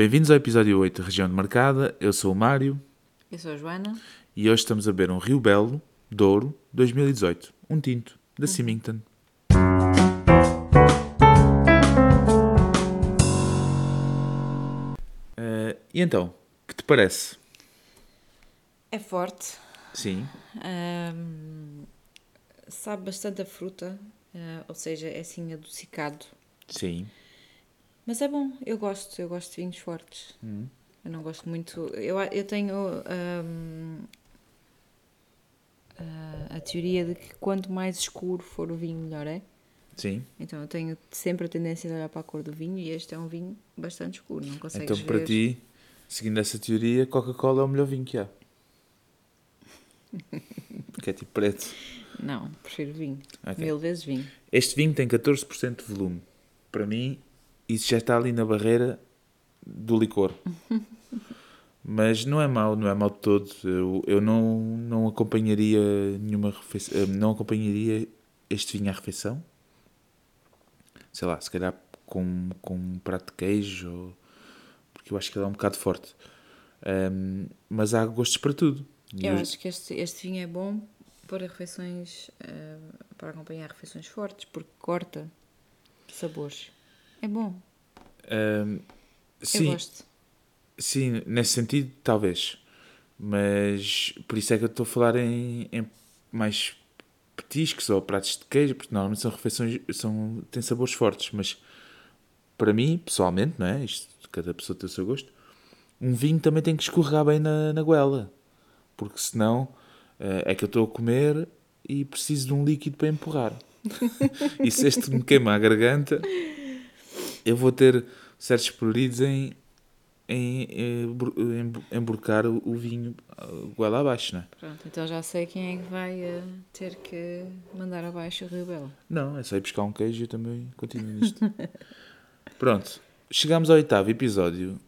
Bem-vindos ao episódio 8 da Região de Marcada. Eu sou o Mário Eu sou a Joana. e hoje estamos a beber um Rio Belo, Douro, 2018. Um tinto, da Symington. Eh, e então, que te parece? É forte. Sim. ahm, sabe bastante a fruta. ah, ou seja, é assim adocicado. Sim. Mas é bom. Eu gosto. Eu gosto de vinhos fortes. Eu não gosto muito. Eu, eu tenho ahm, a, a teoria de que quanto mais escuro for o vinho, melhor é. Sim. Então eu tenho sempre a tendência de olhar para a cor do vinho e este é um vinho bastante escuro. Não consegues então, para ver. ti, seguindo essa teoria, Coca-Cola é o melhor vinho que há. Porque é tipo preto. Não, prefiro vinho. Ok. Mil vezes vinho. Este vinho tem 14% de volume. Para mim, isso já está ali na barreira do licor. Mas não é mau, não é mau de todo. Eu, eu não, não acompanharia nenhuma refeição, não acompanharia este vinho à refeição. Sei lá, se calhar com, com um prato de queijo, ou- porque eu acho que ele é um bocado forte. Ahm, mas há gostos para tudo. Eu eu- acho que este, este vinho é bom para refeições, eh, para acompanhar refeições fortes, porque corta sabores. É bom. Eu sim, gosto. Sim, nesse sentido, talvez. Mas por isso é que eu estou a falar em, em mais petiscos ou pratos de queijo, porque normalmente são refeições, são, têm sabores fortes. Mas para mim, pessoalmente, não é? Isto, cada pessoa tem o seu gosto. Um vinho também tem que escorregar bem na, na goela, porque senão eh, é que eu estou a comer e preciso de um líquido para empurrar. e se este me queima a garganta, eu vou ter certos pruridos em, em, em emborcar o, o vinho ah, goela abaixo, não é? Pronto, então já sei quem é que vai eh, ter que mandar abaixo o Rio Belo. Não, é só ir buscar um queijo e eu também continuo nisto. Pronto, chegamos ao oitavo episódio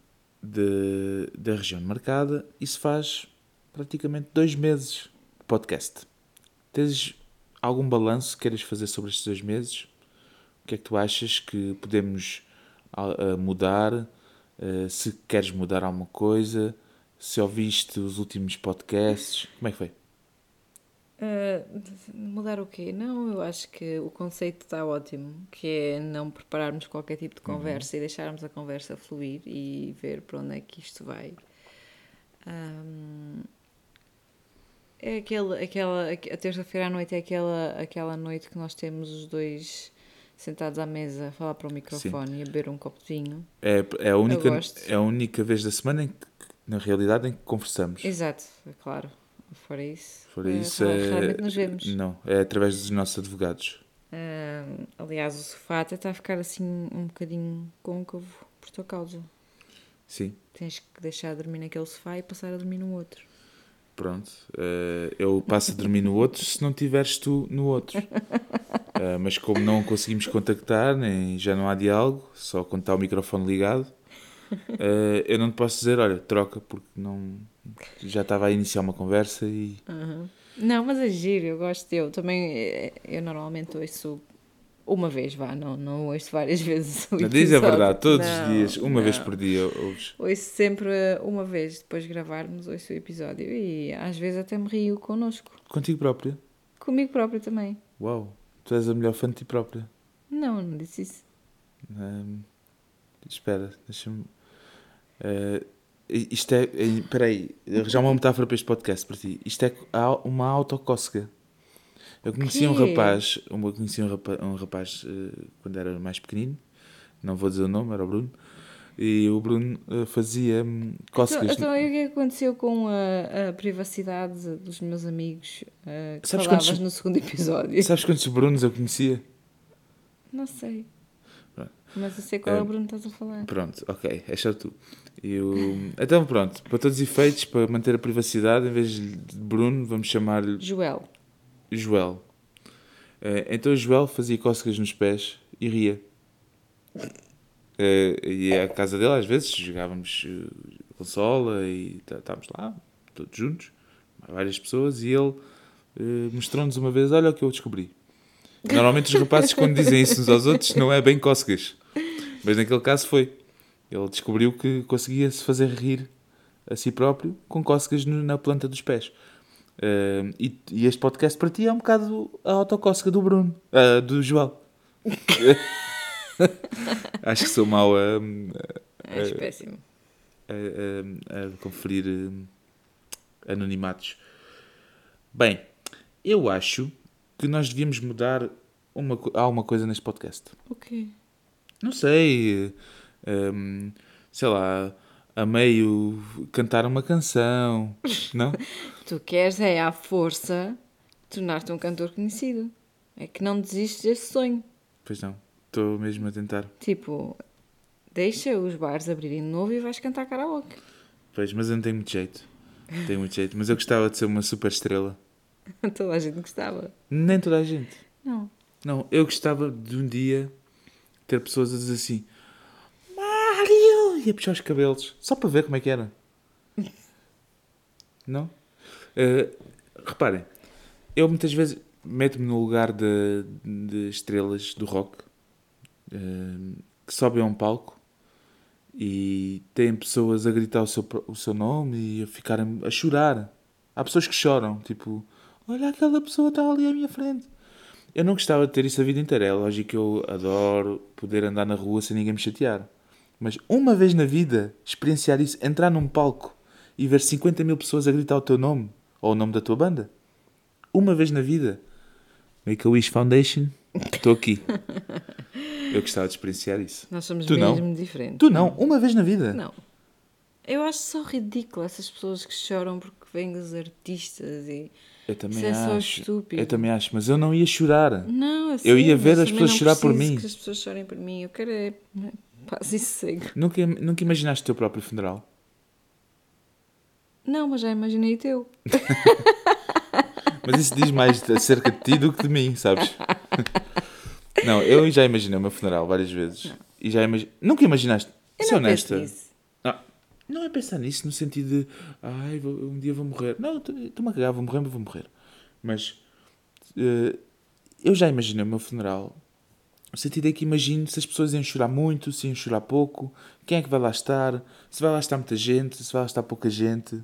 de, da região marcada e se faz praticamente dois meses de podcast. Tens algum balanço que queiras fazer sobre estes dois meses? O que é que tu achas que podemos ah, ah, mudar? Ah, se queres mudar alguma coisa? Se ouviste os últimos podcasts? Como é que foi? Eh, mudar o quê? Não, eu acho que o conceito está ótimo, que é não prepararmos qualquer tipo de conversa e deixarmos a conversa fluir e ver para onde é que isto vai. Ahm, é aquele, aquela, a terça-feira à noite é aquela, aquela noite que nós temos os dois sentados à mesa a falar para o microfone e a beber um copo de vinho. É, é, a única, é a única vez da semana em que, na realidade, em que conversamos. Exato, é claro. Fora isso, Fora eh, isso, é... raramente nos vemos. Não, é através dos nossos advogados. Ah, aliás, o sofá até está a ficar assim um bocadinho côncavo por tua causa. Sim, Tens que deixar de dormir naquele sofá e passar a dormir no outro. Pronto. Eh, eu passo a dormir no outro se não tiveres tu no outro. Eh, mas como não conseguimos contactar, nem já não há diálogo, só quando está o microfone ligado, eh, eu não te posso dizer, olha, troca, porque não já estava a iniciar uma conversa e Não, mas é giro, eu gosto. Eu também, eu normalmente ouço uma vez, vá, não, não ouço várias vezes. o Não, diz a episódio. verdade, todos Não, os dias, uma vez não. por dia ouves. Ouço sempre uma vez, depois de gravarmos, ouço o episódio e às vezes até me rio connosco. Contigo própria. Comigo próprio também. Uau, tu és a melhor fã de ti própria. Não, não disse isso. Hum, espera, deixa-me. eh, isto é. eh, Espera aí, já uma metáfora para este podcast para ti. Isto é uma autocócega. Eu conheci um rapaz, eu conheci um rapaz, um rapaz eh, quando era mais pequenino, não vou dizer o nome, era o Bruno, e o Bruno eh, fazia hum, Então, cócegas. então, e o que é que aconteceu com a, a privacidade dos meus amigos eh, que Sabes falavas quantos- no segundo episódio? Sabes quantos Brunos eu conhecia? Não sei. Pronto. Mas eu sei qual é, o Bruno que estás a falar. Pronto, ok, é só tu. E o- Então pronto, para todos os efeitos, para manter a privacidade, em vez de Bruno, vamos chamar-lhe Joel. Joel. Eh, então Joel fazia cócegas nos pés e ria. Eh, e à casa dele, às vezes, jogávamos eh, consola e tá- estávamos lá, todos juntos, várias pessoas, e ele eh, mostrou-nos uma vez: Olha o que eu descobri. Normalmente os rapazes, quando dizem isso uns aos outros, não é bem cócegas. Mas naquele caso foi. Ele descobriu que conseguia se fazer rir a si próprio com cócegas na planta dos pés. Eh, e, e este podcast para ti é um bocado a autocócega do Bruno, ah, do João. Acho que sou mau a, És péssimo. a, a- a conferir eh, anonimatos. Bem, eu acho que nós devíamos mudar uma, alguma coisa neste podcast. O quê? Não sei, hum, sei lá, a meio cantar uma canção, não? Tu queres é à força tornar-te um cantor conhecido. É que não desistes desse sonho. Pois não, estou mesmo a tentar. Tipo, deixa os bares abrirem de novo e vais cantar karaoke. Pois, mas eu não tenho muito jeito. Não Tenho muito jeito, mas eu gostava de ser uma super estrela. Toda a gente gostava. Nem toda a gente. Não. Não, eu gostava de um dia ter pessoas a dizer assim Mário! E a puxar os cabelos, só para ver como é que era. Não? Eh, reparem, eu muitas vezes meto-me no lugar de, de estrelas do rock eh, que sobem a um palco e têm pessoas a gritar o seu, o seu nome e a ficarem a chorar. Há pessoas que choram, tipo, olha aquela pessoa está ali à minha frente. Eu não gostava de ter isso a vida inteira. É lógico que eu adoro poder andar na rua sem ninguém me chatear. Mas uma vez na vida, experienciar isso, entrar num palco e ver 50 mil pessoas a gritar o teu nome ou o nome da tua banda. Uma vez na vida. Make a Wish Foundation, estou aqui. Eu gostava de experienciar isso. Nós somos Tu não? mesmo diferentes. Tu não, uma vez na vida. Não. Eu acho só ridículo essas pessoas que choram porque vêm os artistas e. Eu também Isso é só estúpido. Eu também acho, mas eu não ia chorar. Não, eu, Eu ia ver as pessoas não chorar por mim. que as pessoas chorem por mim. Eu quero é. Paz e sossego. Nunca, nunca imaginaste o teu próprio funeral? Não, mas já imaginei teu. Mas isso diz mais acerca de ti do que de mim, sabes? Não, eu já imaginei o meu funeral várias vezes. E já imagi... Nunca imaginaste? Eu não penso honesta. Não, não é pensar nisso no sentido de ai, vou- um dia vou morrer. Não, estou-me a cagar, vou morrer, mas vou morrer. Mas eh, eu já imaginei o meu funeral. No sentido é que imagino se as pessoas iam chorar muito, se iam chorar pouco, quem é que vai lá estar, se vai lá estar muita gente, se vai lá estar pouca gente.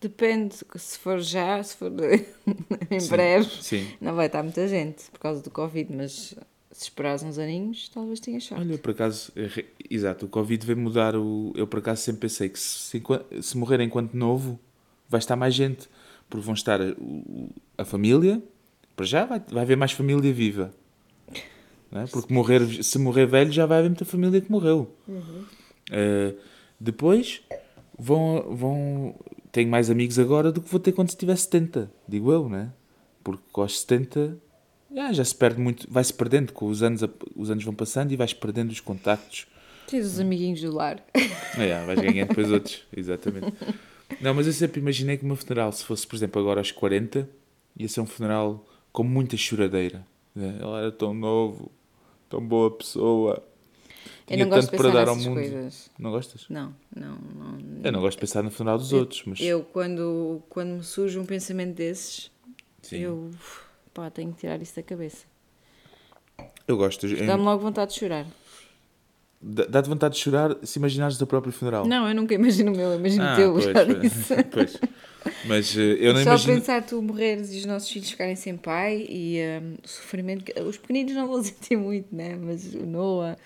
Depende, se for já, se for em Sim, breve, Sim. não vai estar muita gente por causa do Covid, mas se esperares uns aninhos, talvez tenha sorte. Olha, por acaso, é exato, o Covid veio mudar o. Eu por acaso sempre pensei que se, se, morrer enquanto novo, vai estar mais gente. Porque vão estar o- o- a família, para já vai, vai haver mais família viva. É? Porque morrer, se morrer velho, já vai haver muita família que morreu. Eh, depois vão, vão. Tenho mais amigos agora do que vou ter quando tiver 70, digo eu, né? Porque aos 70 já, já se perde muito, vai-se perdendo, com os anos, os anos vão passando e vais perdendo os contactos. Tens os amiguinhos do lar. Ah, yeah, vais ganhando depois outros, exatamente. Não, mas eu sempre imaginei que o meu funeral, se fosse, por exemplo, agora aos 40, ia ser um funeral com muita choradeira. né? Ele era tão novo, tão boa pessoa. Eu Tinha não gosto de tanto para pensar dar ao mundo. coisas. Não gostas? Não, não, não. Eu não gosto de pensar no funeral dos outros, mas Eu, quando, quando me surge um pensamento desses, sim, eu pá, tenho que tirar isso da cabeça. eu gosto. Eu- Dá-me logo vontade de chorar. Dá- Dá-te vontade de chorar se imaginares o teu próprio funeral. Não, eu nunca imagino o meu, eu imagino Ah, o teu, pois, já disse. pois. Mas eh, eu não Só imagino. pensar tu morreres e os nossos filhos ficarem sem pai e hum, o sofrimento. Os pequeninos não vão sentir muito, né? Mas o Noah.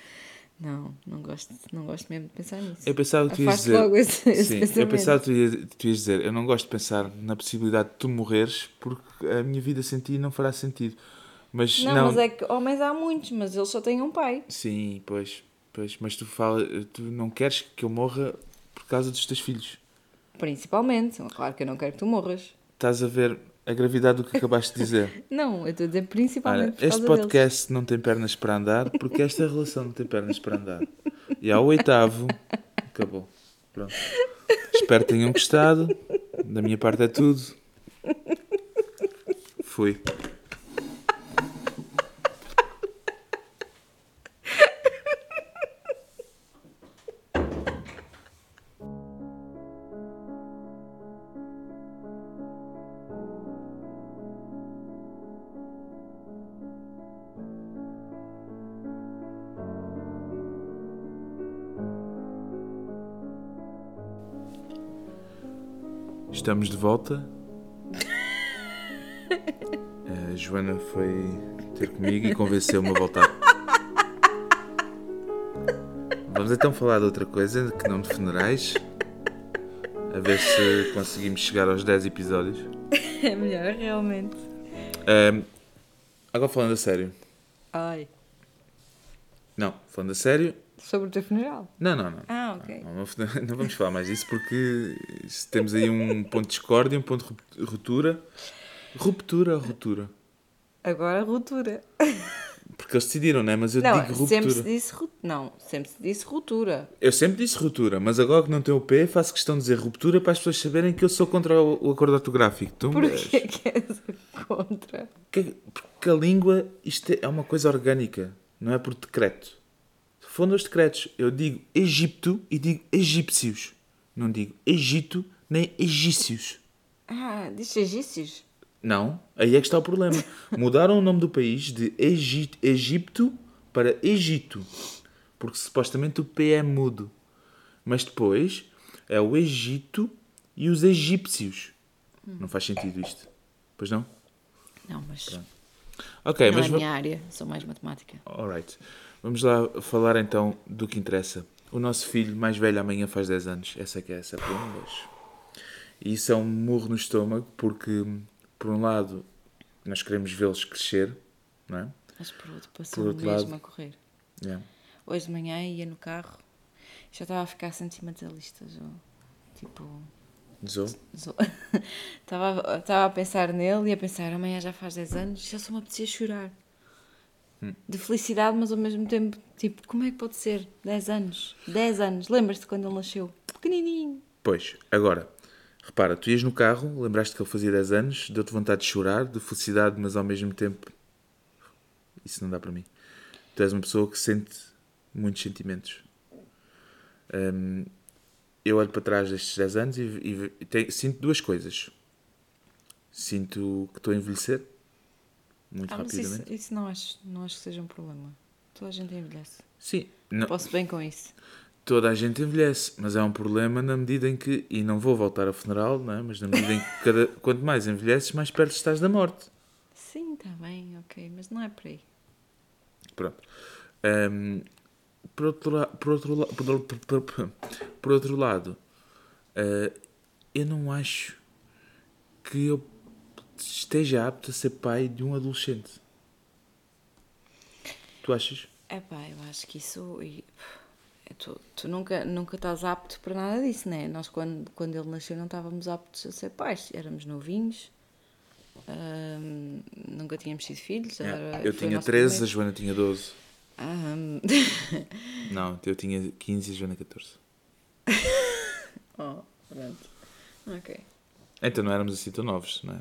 Não, não gosto, não gosto mesmo de pensar nisso. Eu pensava que tu ias dizer. logo esse, esse Sim, eu pensamento. pensava que tu, ias, tu ias dizer. Eu não gosto de pensar na possibilidade de tu morreres porque a minha vida sem ti não fará sentido. Mas Não, não. mas é que homens há muitos, mas eles só têm um pai. Sim, pois, pois. Mas tu, fala, tu não queres que eu morra por causa dos teus filhos. Principalmente. Claro que eu não quero que tu morras. Estás a ver a gravidade do que acabaste de dizer. Não, eu estou a dizer principalmente Olha, por causa este deles. podcast não tem pernas para andar porque esta relação não tem pernas para andar. E ao oitavo, acabou. Pronto. Espero que tenham gostado. Da minha parte é tudo. Fui. Estamos de volta. A Joana foi ter comigo e convenceu-me a voltar. Vamos então falar de outra coisa que não de funerais. A ver se conseguimos chegar aos 10 episódios. É melhor, realmente. Ahm, agora falando a sério. Ai. Não, falando a sério. Sobre o teu funeral. Não, não, não. Ah, ok. Não, não, não vamos falar mais disso porque temos aí um ponto de discórdia, um ponto de ruptura. Ruptura ruptura? Agora ruptura. Porque eles decidiram, não é? Mas eu Não, digo sempre se ruptura. disse Não, sempre se disse ruptura. Eu sempre disse ruptura, mas agora que não tem o P, faço questão de dizer ruptura para as pessoas saberem que eu sou contra o, acordo ortográfico. Tu, Porquê que és contra? que- porque a língua, isto é uma coisa orgânica, não é por decreto. For nos decretos, eu digo Egipto e digo egípcios. Não digo Egito nem egícios. Ah, diz egípcios? Não, aí é que está o problema. Mudaram o nome do país de Egi- Egipto para Egito. Porque supostamente o P é mudo. Mas depois é o Egito e os egípcios. Não faz sentido isto. Pois não? Não, mas Ok, não mas. é a minha área, sou mais matemática. Alright. Vamos lá falar então do que interessa. O nosso filho mais velho amanhã faz 10 anos. Essa é que é essa pombas. E isso é um murro no estômago porque, por um lado, nós queremos vê-los crescer, não é? Mas por outro, Por passou outro mesmo lado- a correr. Yeah. Hoje de manhã ia no carro, já estava a ficar sentimentalista. Já. Tipo, Zou? zo- estava, estava a pensar nele e a pensar: amanhã já faz 10 anos, já só me apetecia chorar. De felicidade, mas ao mesmo tempo, tipo, como é que pode ser? 10 anos. 10 anos. Lembras-te quando ele nasceu? Pequenininho. Pois, agora, repara, tu ias no carro, lembraste que ele fazia 10 anos, deu-te vontade de chorar, de felicidade, mas ao mesmo tempo. Isso não dá para mim. Tu és uma pessoa que sente muitos sentimentos. Hum, eu olho para trás destes 10 anos e, e- e sinto duas coisas. Sinto que estou a envelhecer muito Ah, rapidamente. isso, isso não, acho, não acho que seja um problema. Toda a gente envelhece. Sim, não, Posso bem com isso. toda a gente envelhece, mas é um problema na medida em que, e não vou voltar ao funeral, não é? mas na medida em que cada, quanto mais envelheces, mais perto estás da morte. Sim, está bem, ok, mas não é por aí. Pronto. Ahm, por, outro la- por, outro la- por, por- por- outro lado, ah, eu não acho que eu esteja apto a ser pai de um adolescente. Tu achas? É pá, eu acho que isso. e, é, Tu, tu nunca, nunca estás apto para nada disso, né? Nós, quando, quando ele nasceu, não estávamos aptos a ser pais. Éramos novinhos, nunca tínhamos tido filhos. era- eu tinha nosso 13, a primeiro. Joana tinha 12. Ahm, Não, eu tinha 15 e a Joana 14. oh, pronto. Ok. Então não éramos assim tão novos, não é?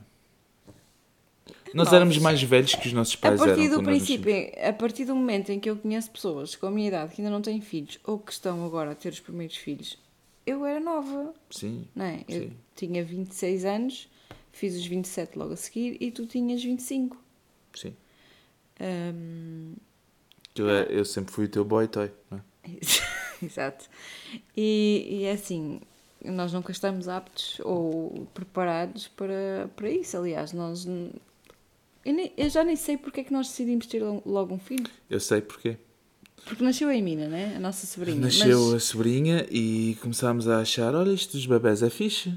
Nós Novos. éramos mais velhos que os nossos A pais partir eram. do princípio, a partir do momento em que eu conheço pessoas com a minha idade que ainda não têm filhos ou que estão agora a ter os primeiros filhos, eu era nova. Sim. Não é? Eu Sim. tinha 26 anos, fiz os 27 logo a seguir e tu tinhas 25. Sim. Hum, Eu, é- eu sempre fui o teu boy toy, não é? Exato. E, e é assim, nós nunca estamos aptos ou preparados para, para isso. Aliás, nós. Eu, nem- eu já nem sei porque é que nós decidimos ter lo- logo um filho. Eu sei porquê. Porque nasceu a Emina, né? A nossa sobrinha. Nasceu Mas- a sobrinha e começámos a achar: olha, isto dos bebés é fixe.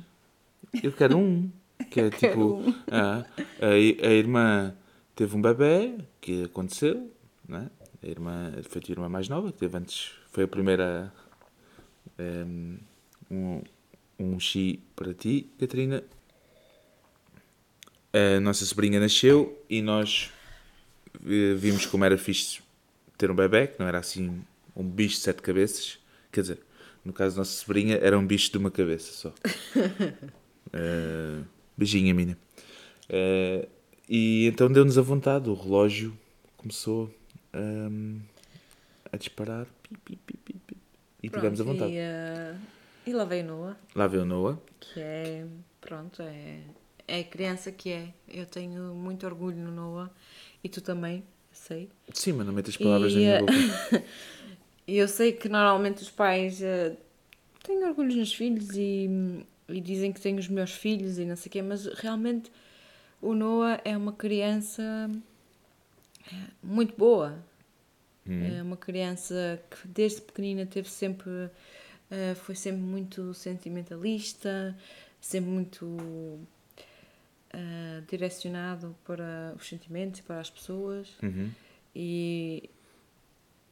Eu quero um. Que é tipo. um. ah, a, a irmã teve um bebé, que aconteceu, né? A irmã foi a irmã mais nova, que teve antes. Foi a primeira. em, um, um chi para ti, Catarina. A nossa sobrinha nasceu e nós eh, vimos como era fixe ter um bebê, que não era assim um bicho de sete cabeças. Quer dizer, no caso da nossa sobrinha, era um bicho de uma cabeça só. Eh, beijinho, mina. Eh, e então deu-nos a vontade, o relógio começou ehm, a disparar pi, pi, pi, e tivemos a vontade. E, eh, e lá veio Noah, Lá veio Noah. que é. Pronto, é, é a criança que é. Eu tenho muito orgulho no Noah e tu também, sei. Sim, mas não metas palavras E, na minha eh, boca. E eu sei que normalmente os pais eh, têm orgulho nos filhos e, e dizem que tenho os meus filhos e não sei o quê, mas realmente o Noah é uma criança é, muito boa. É uma criança que desde pequenina teve sempre, uh, foi sempre muito sentimentalista, sempre muito uh, direcionado para os sentimentos e para as pessoas. Uhum. E,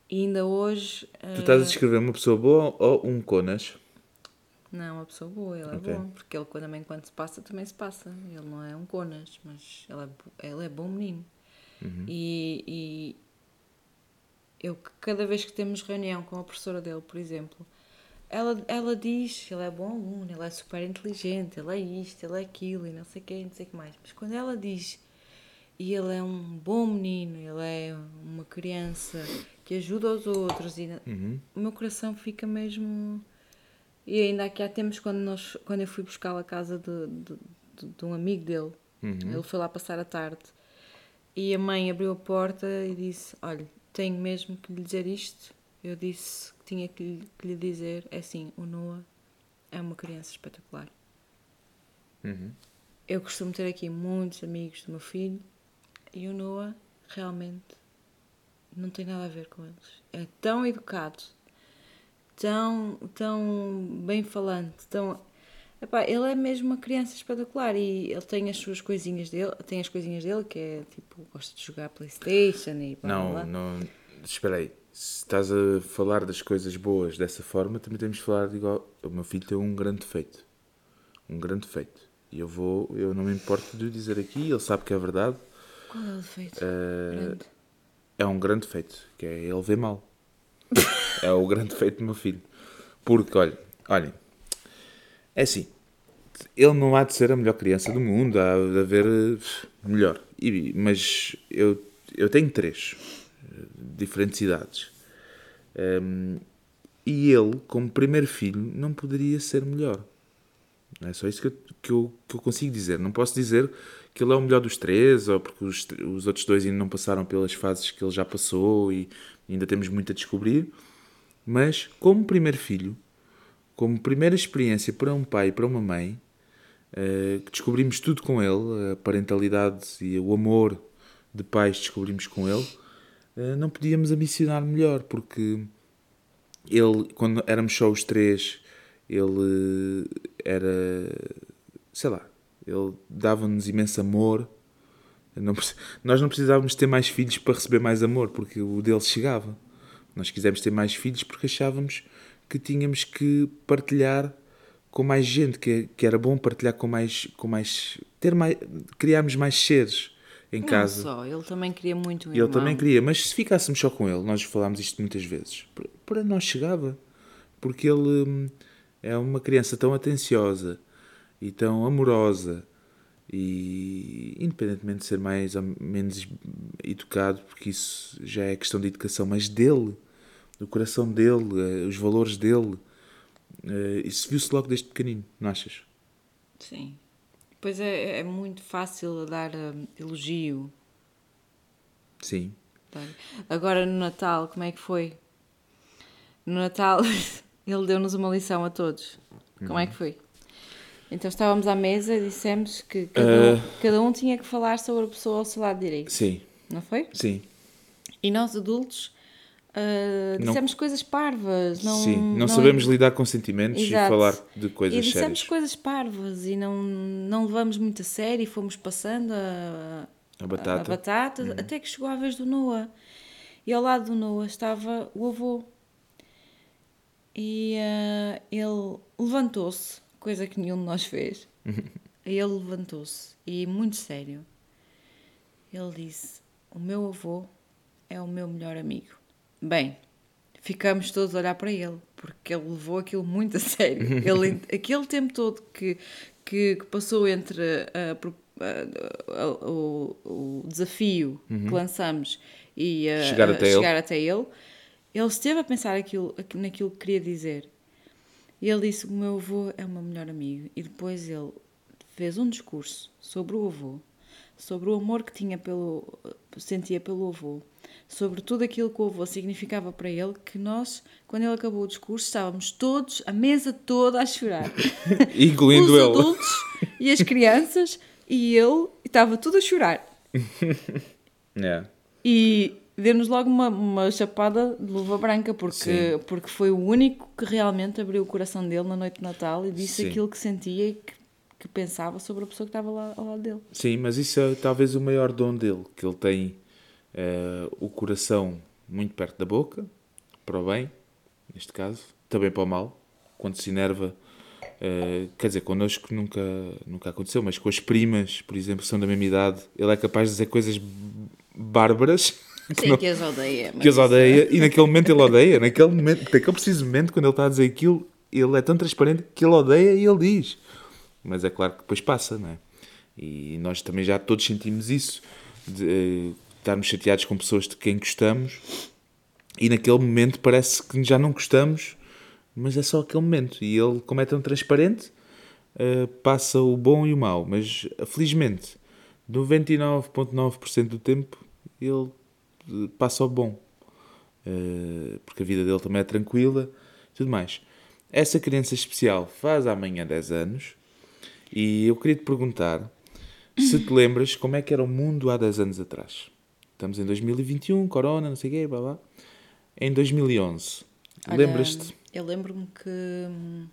e ainda hoje. Tu estás a uh, descrever uma pessoa boa ou um conas? Não, é uma pessoa boa, ele Ok. é bom, porque ele também quando se passa, também se passa. Ele não é um conas, mas ele é, ele é bom menino. E, e eu que cada vez que temos reunião com a professora dele, por exemplo, ela, ela diz, ele é bom aluno, ele é super inteligente, ele é isto, ele é aquilo e não sei o que, não sei o que mais. Mas quando ela diz e ele é um bom menino, ele é uma criança que ajuda os outros e Uhum. o meu coração fica mesmo. E ainda aqui há tempos, quando, nós, quando eu fui buscar a casa de, de, de- de um amigo dele, ele foi lá passar a tarde e a mãe abriu a porta e disse: Olha, tenho mesmo que lhe dizer isto. Eu disse tinha que lhe, que lhe dizer: É assim, o Noah é uma criança espetacular. Uhum. Eu costumo ter aqui muitos amigos do meu filho e o Noah realmente não tem nada a ver com eles. É tão educado, tão, tão bem falante, tão. Epá, ele é mesmo uma criança espetacular e ele tem as suas coisinhas dele, tem as coisinhas dele que é tipo, gosta de jogar Playstation e blá, blá, blá. Não, não. Espera aí. Se estás a falar das coisas boas dessa forma, também temos de falar de igual. O meu filho tem um grande defeito. Um grande defeito. E eu vou. Eu não me importo de o dizer aqui, ele sabe que é verdade. Qual é o defeito? Eh, Grande. É um grande defeito, que é ele ver mal. é o grande defeito do meu filho. Porque, olha, olhem, é assim, ele não há de ser a melhor criança do mundo, há de haver eh, melhor. E- mas eu, eu tenho três eh, diferentes idades. Ehm, e ele, como primeiro filho, não poderia ser melhor. É só isso que eu, que, eu, que eu consigo dizer. Não posso dizer que ele é o melhor dos três, ou porque os, os outros dois ainda não passaram pelas fases que ele já passou e ainda temos muito a descobrir. Mas, como primeiro filho, como primeira experiência para um pai e para uma mãe, que descobrimos tudo com ele, a parentalidade e o amor de pais descobrimos com ele, não podíamos ambicionar melhor, porque ele, quando éramos só os três, ele era, sei lá, ele dava-nos imenso amor. Não nós não precisávamos ter mais filhos para receber mais amor, porque o dele chegava. Nós quisemos ter mais filhos porque achávamos que tínhamos que partilhar com mais gente, que, que era bom partilhar com mais, com mais, ter mais, criarmos mais seres em Não casa. só, ele também queria muito um ele irmão. também queria, mas se ficássemos só com ele, nós falámos isto muitas vezes, para- para nós chegava. Porque ele hum, é uma criança tão atenciosa e tão amorosa e independentemente de ser mais ou menos educado, porque isso já é questão de educação, mas dele, do coração dele, eh, os valores dele, eh, isso viu-se logo desde pequenino, não achas? Sim. Pois é, é muito fácil dar hum, elogio. Sim. Agora no Natal, como é que foi? No Natal, ele deu-nos uma lição a todos. Como é que foi? Então estávamos à mesa e dissemos que cada, um, cada um tinha que falar sobre a pessoa ao seu lado direito. Sim, Não foi? sim. E nós adultos Não- dissemos coisas parvas. Não, sim, não, sabemos lidar com sentimentos Exato. e falar de coisas E dissemos sérias. coisas parvas e não, não levamos muito a sério e fomos passando a, A batata. a batata, até que chegou a vez do Noah. E ao lado do Noah estava o avô. E ah, ele levantou-se, coisa que nenhum de nós fez. Ele levantou-se e, muito sério, ele disse: O meu avô é o meu melhor amigo. Bem, ficamos todos a olhar para ele, porque ele levou aquilo muito a sério. Ele, aquele tempo todo que, que, que passou entre a pro- a- a- o, o desafio que lançamos e a- Chegar a até ele. chegar até ele, ele esteve a pensar aquilo, naquilo que queria dizer. E ele disse: O meu avô é o meu melhor amigo. E depois ele fez um discurso sobre o avô, sobre o amor que tinha pelo, sentia pelo avô, sobre tudo aquilo que o avô significava para ele, que nós, quando ele acabou o discurso, estávamos todos, a mesa toda a chorar. Incluindo Os ele. adultos e as crianças, e ele estava tudo a chorar. Yeah. E deu-nos logo uma, uma chapada de luva branca, porque, Sim. porque foi o único que realmente abriu o coração dele na noite de Natal e disse Sim. aquilo que sentia e que, que pensava sobre a pessoa que estava lá ao lado dele. Sim, mas isso é talvez o maior dom dele, que ele tem eh, o coração muito perto da boca, para o bem, neste caso, também para o mal, quando se enerva, eh, quer dizer, connosco nunca, nunca aconteceu, mas com as primas, por exemplo, que são da mesma idade, ele é capaz de dizer coisas bárbaras que, não- que as odeia. que as odeia, e naquele momento ele odeia, naquele, momento, naquele preciso momento, quando ele está a dizer aquilo, ele é tão transparente que ele odeia e ele diz. Mas é claro que depois passa, não é? E nós também já todos sentimos isso, de eh, estarmos chateados com pessoas de quem gostamos, e naquele momento parece que já não gostamos, mas é só aquele momento. E ele, como é tão transparente, eh, passa o bom e o mau. Mas, felizmente, 99,9% do tempo, ele eh, passa o bom. Porque a vida dele também é tranquila tudo mais. Essa criança especial faz amanhã 10 anos e eu queria te perguntar se te lembras como é que era o mundo há 10 anos atrás. Estamos em 2021, corona, não sei o quê, blá blá. Em 2011, Olha, lembras-te? Eu lembro-me que hum,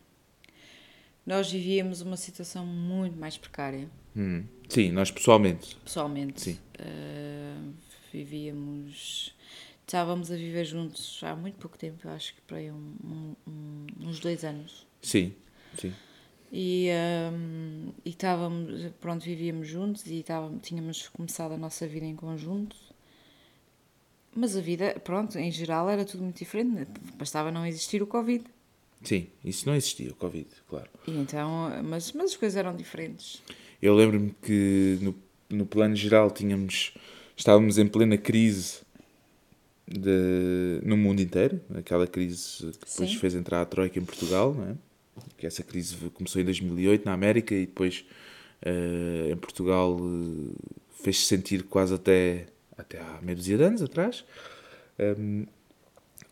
nós vivíamos uma situação muito mais precária, Hum, Sim, nós pessoalmente. pessoalmente. Sim. Uh, vivíamos. Estávamos a viver juntos há muito pouco tempo, eu acho que para aí um- um- uns dois anos. Sim, sim. E, hum, e estávamos, pronto, vivíamos juntos e estávamos, tínhamos começado a nossa vida em conjunto. Mas a vida, pronto, em geral era tudo muito diferente, né? bastava não existir o Covid. Sim, isso não existia, o Covid, claro. E então, mas, mas as coisas eram diferentes. Eu lembro-me que no, no plano geral tínhamos, estávamos em plena crise de, no mundo inteiro, aquela crise que depois Sim. fez entrar a Troika em Portugal, não é? Que essa crise começou em 2008 na América e depois eh, em Portugal eh, fez-se sentir quase até, até há meia dúzia de anos atrás. Hum,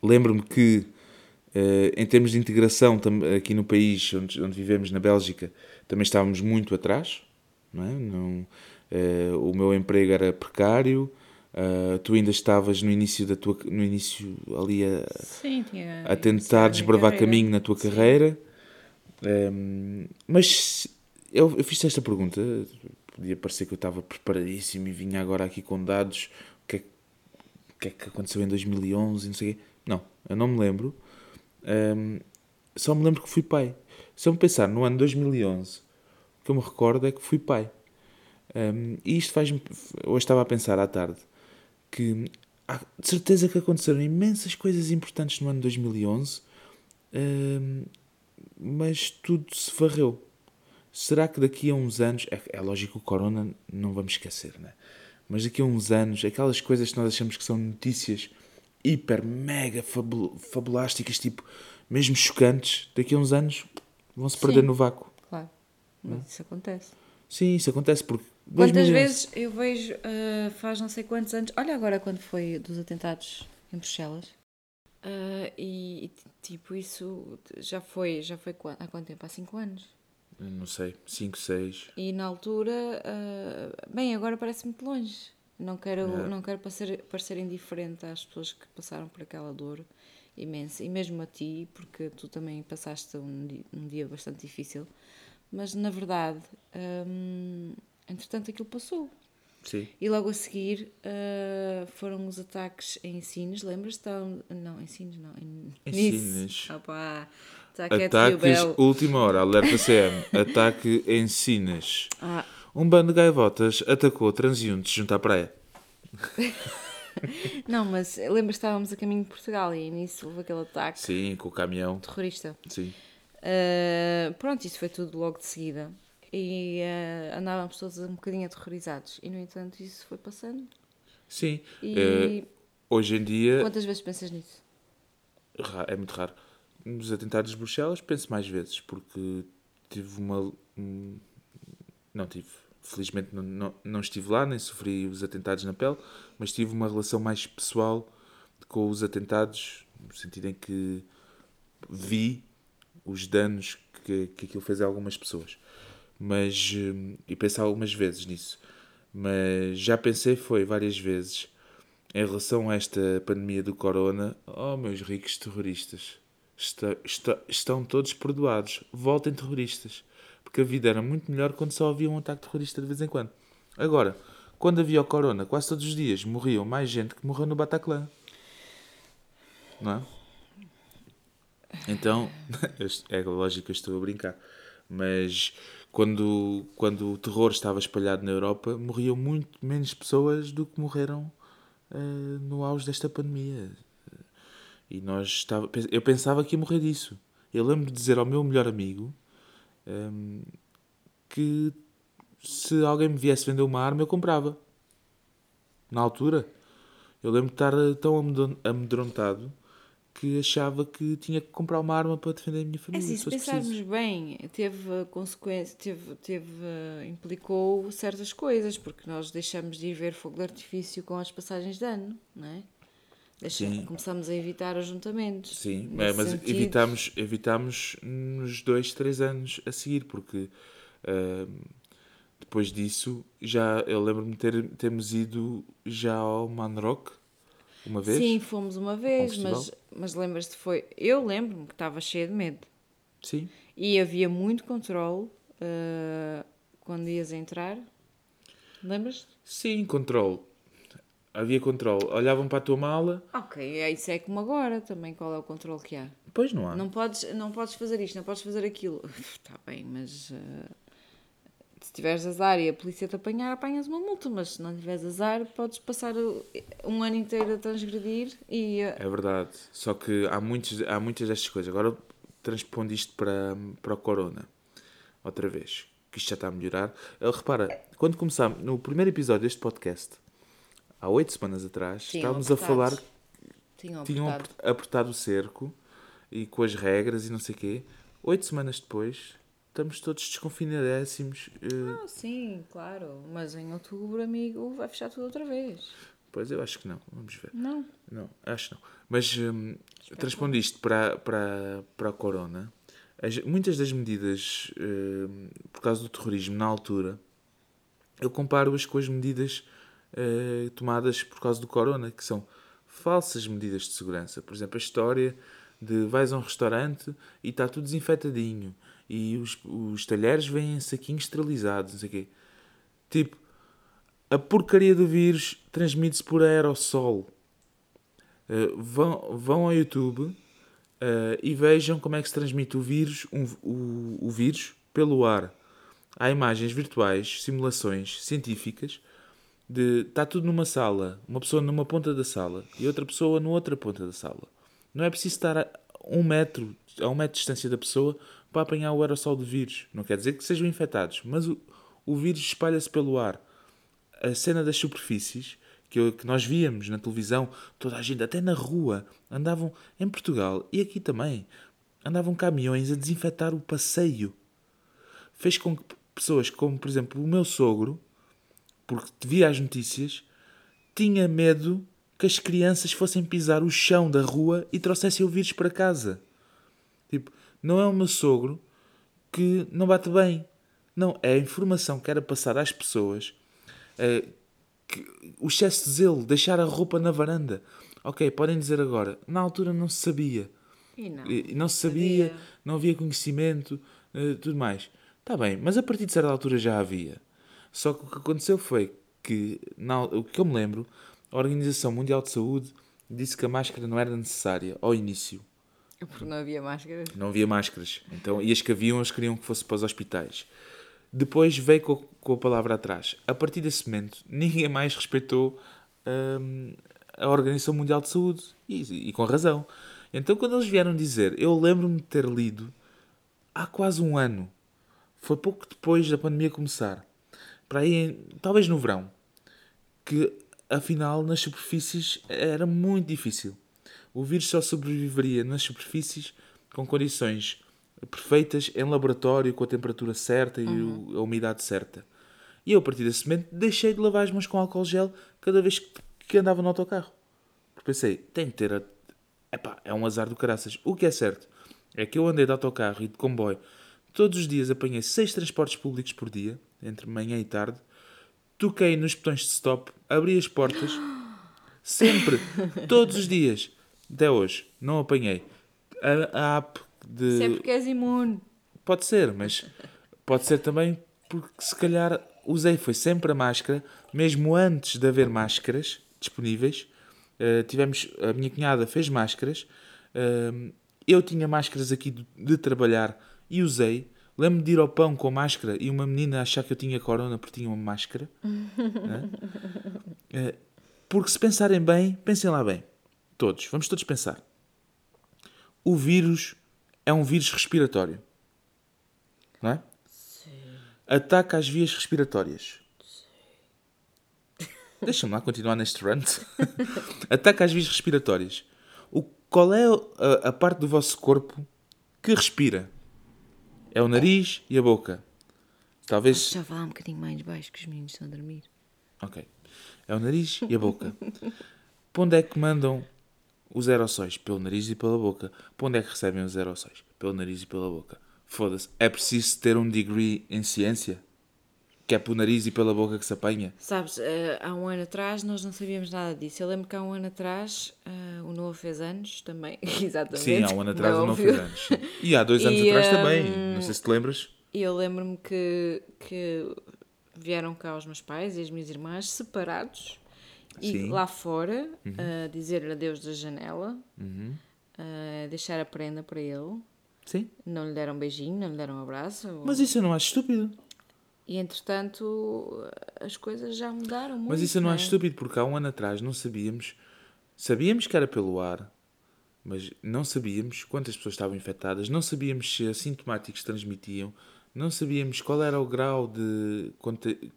Lembro-me que eh, em termos de integração aqui no país onde, onde vivemos, na Bélgica, também estávamos muito atrás. Não é? Não, o meu emprego era precário, eh, tu ainda estavas no início da tua no início ali a, Sim, tinha. a tentar desbravar caminho na tua carreira. Ehm, mas eu, eu fiz esta pergunta, podia parecer que eu estava preparadíssimo e vinha agora aqui com dados, o que é, o que, é que aconteceu em 2011 e não sei o quê. Não, eu não me lembro. Ehm, só me lembro que fui pai. Se eu me pensar no ano 2011, o que eu me recordo é que fui pai. Ehm, e isto faz-me. Hoje estava a pensar à tarde que há de certeza que aconteceram imensas coisas importantes no ano 2011, hum, mas tudo se varreu. Será que daqui a uns anos, é, é lógico que o Corona não vamos esquecer, né? mas daqui a uns anos, aquelas coisas que nós achamos que são notícias hiper, mega fabul fabulásticas, tipo, mesmo chocantes, daqui a uns anos vão se perder Sim. no vácuo. Claro, mas isso acontece. Sim, isso acontece porque. Quantas 2011 vezes eu vejo, ah, faz não sei quantos anos, olha agora quando foi dos atentados em Bruxelas. Ah, e, tipo, isso já foi, já foi há quanto tempo? Há 5 anos. Não sei, 5, 6. E na altura, ah, bem, agora parece muito longe. Não quero, É. não quero parecer, parecer indiferente às pessoas que passaram por aquela dor imensa. E mesmo a ti, porque tu também passaste um, di- um dia bastante difícil. Mas na verdade, hum, entretanto, aquilo passou. Sim. E logo a seguir ah, foram os ataques em Sines, lembras-te? Estavam- Não, em Sines não. Em, Em Nice. Sines. De Rio Ataques, última hora, alerta CM. Ataque em Sines. Ah, Um bando de gaivotas atacou transeuntes junto à praia. não, mas lembras-te que estávamos a caminho de Portugal e nisso houve aquele ataque Sim, com o caminhão. terrorista. Sim. Ah, pronto, isso foi tudo logo de seguida. E ah, andávamos todos um bocadinho aterrorizados. E no entanto, isso foi passando. Sim. E Eh, hoje em dia quantas vezes pensas nisso? é muito raro. Nos atentados de Bruxelas penso mais vezes, porque tive uma. um- Não tive. felizmente não, não, não estive lá, nem sofri os atentados na pele, mas tive uma relação mais pessoal com os atentados, no sentido em que vi os danos que, que aquilo fez a algumas pessoas. Mas, hum, e pensei algumas vezes nisso. Mas já pensei foi várias vezes em relação a esta pandemia do corona, oh meus ricos terroristas, está, está, estão todos perdoados, voltem terroristas. Porque a vida era muito melhor quando só havia um ataque terrorista de vez em quando. Agora, quando havia o corona, quase todos os dias morriam mais gente que morreu no Bataclan. Não é? Então, é lógico que eu estou a brincar. Mas quando, quando o terror estava espalhado na Europa, morriam muito menos pessoas do que morreram uh, no auge desta pandemia. E nós estava, eu pensava que ia morrer disso. Eu lembro de dizer ao meu melhor amigo um, ehm, que se alguém me viesse vender uma arma, eu comprava. Na altura. Eu lembro de estar tão amedrontado que achava que tinha que comprar uma arma para defender a minha família. É assim, se pensarmos preciso. bem, teve consequências, teve, teve, implicou certas coisas, porque nós deixamos de ir ver fogo de artifício com as passagens de ano, não é? Deixa, começamos a evitar ajuntamentos. Sim, é, mas sentido. evitamos, evitamos nos dois, três anos a seguir, porque uh, depois disso já eu lembro-me de ter, termos ido já ao Man Rock uma vez? Sim, fomos uma vez, mas, mas lembras-te, foi. Eu lembro-me que estava cheia de medo. Sim. E havia muito controle uh, quando ias entrar. Lembras-te? Sim, controle. Havia controle. Olhavam para a tua mala. Ok, é isso é como agora também. Qual é o controle que há? Pois não há. Não podes, não podes fazer isto, não podes fazer aquilo. Está bem, mas. Uh se tiveres azar e a polícia te apanhar, apanhas uma multa, mas se não tiveres azar, podes passar um ano inteiro a transgredir e. É verdade. Só que há, muitos, há muitas destas coisas. Agora transpondo isto para, para o Corona, outra vez, que isto já está a melhorar. Uh, repara, quando começámos, no primeiro episódio deste podcast, há oito semanas atrás, Tinham estávamos apertados. a falar. Tinham, tinham apertado. apertado o cerco e com as regras e não sei o quê. Oito semanas depois estamos todos desconfinadésimos. Uh... Ah, sim, claro. Mas em outubro, amigo, vai fechar tudo outra vez. Pois eu acho que não. Vamos ver. Não. Não, acho não. Mas um, transpondo isto para, para, para a Corona, as, muitas das medidas uh, por causa do terrorismo na altura, eu comparo-as com as medidas uh, tomadas por causa do Corona, que são falsas medidas de segurança. Por exemplo, a história de vais a um restaurante e está tudo desinfetadinho e os, os talheres vêm em saquinhos esterilizados, não sei o quê. Tipo, a porcaria do vírus transmite-se por aerossol. Uh, vão, vão ao YouTube uh, e vejam como é que se transmite o vírus, um, o, o vírus pelo ar. Há imagens virtuais, simulações científicas de está tudo numa sala, uma pessoa numa ponta da sala e outra pessoa noutra ponta da sala. Não é preciso estar a um metro, a um metro de distância da pessoa para apanhar o aerossol do vírus. Não quer dizer que sejam infectados, mas o, o vírus espalha-se pelo ar. A cena das superfícies, que, que nós víamos na televisão, toda a gente, até na rua, andavam em Portugal e aqui também, andavam caminhões a desinfetar o passeio. Fez com que pessoas como, por exemplo, o meu sogro, porque via as notícias, tinha medo que as crianças fossem pisar o chão da rua e trouxessem o vírus para casa. Tipo, não é o meu sogro que não bate bem. Não, é a informação que era passada às pessoas. É, que, o excesso de zelo, deixar a roupa na varanda. Ok, podem dizer agora, na altura não se sabia. E não. E não se sabia, sabia, não havia conhecimento, uh, tudo mais. Está bem, mas a partir de certa altura já havia. Só que o que aconteceu foi que, na, o que eu me lembro, a Organização Mundial de Saúde disse que a máscara não era necessária ao início. Porque não havia máscaras. Não havia máscaras. Então, e as que haviam, eles queriam que fosse para os hospitais. Depois veio com, com a palavra atrás. A partir desse momento, ninguém mais respeitou hum, a Organização Mundial de Saúde. E, e, com razão. Então, quando eles vieram dizer, eu lembro-me de ter lido há quase um ano. Foi pouco depois da pandemia começar. Para aí, talvez no verão. Que afinal, nas superfícies era muito difícil o vírus só sobreviveria nas superfícies com condições perfeitas em laboratório, com a temperatura certa e uhum. a umidade certa. E eu, a partir desse momento, deixei de lavar as mãos com álcool gel cada vez que, que andava no autocarro. Porque pensei, tem que ter. A... Epá, é um azar do caraças. O que é certo é que eu andei de autocarro e de comboio. Todos os dias apanhei seis transportes públicos por dia, entre manhã e tarde. Toquei nos botões de stop, abri as portas. Sempre, todos os dias. Até hoje, não apanhei. A, a app de. Sempre que és imune. Pode ser, mas pode ser também porque se calhar usei foi sempre a máscara, mesmo antes de haver máscaras disponíveis. Uh, tivemos, a minha cunhada fez máscaras, uh, eu tinha máscaras aqui de, de trabalhar e usei. Lembro-me de ir ao pão com máscara e uma menina achar que eu tinha corona porque tinha uma máscara. né? uh, porque se pensarem bem, pensem lá bem. Todos, vamos todos pensar. O vírus é um vírus respiratório. Não é? Sim. Ataca as vias respiratórias. Deixa-me lá continuar neste rant. Ataca as vias respiratórias. O, qual é a, a, parte do vosso corpo que respira? É o nariz e a boca. Talvez. Já vá um bocadinho mais baixo que os meninos estão a dormir. Ok. É o nariz e a boca. Para onde é que mandam os aerossóis? Pelo nariz e pela boca. Para onde é que recebem os aerossóis? Pelo nariz e pela boca. Foda-se. É preciso ter um degree em ciência? Que é pelo nariz e pela boca que se apanha? Sabes, uh, há um ano atrás nós não sabíamos nada disso. Eu lembro que há um ano atrás uh, o Noah fez anos também. Exatamente. Sim, há um ano atrás o Noah fez anos. E há dois anos e, atrás um, também. Não sei se te lembras. E eu lembro-me que, que vieram cá os meus pais e as minhas irmãs separados e Sim. lá fora uhum. uh, dizer adeus da janela, uhum. uh, deixar a prenda para ele. Sim. Não lhe deram um beijinho, não lhe deram um abraço. Mas isso eu não acho estúpido. E entretanto as coisas já mudaram muito. Mas isso eu não, não é? acho estúpido porque há um ano atrás não sabíamos. Sabíamos que era pelo ar, mas não sabíamos quantas pessoas estavam infectadas, não sabíamos se assintomáticos transmitiam, não sabíamos qual era o grau de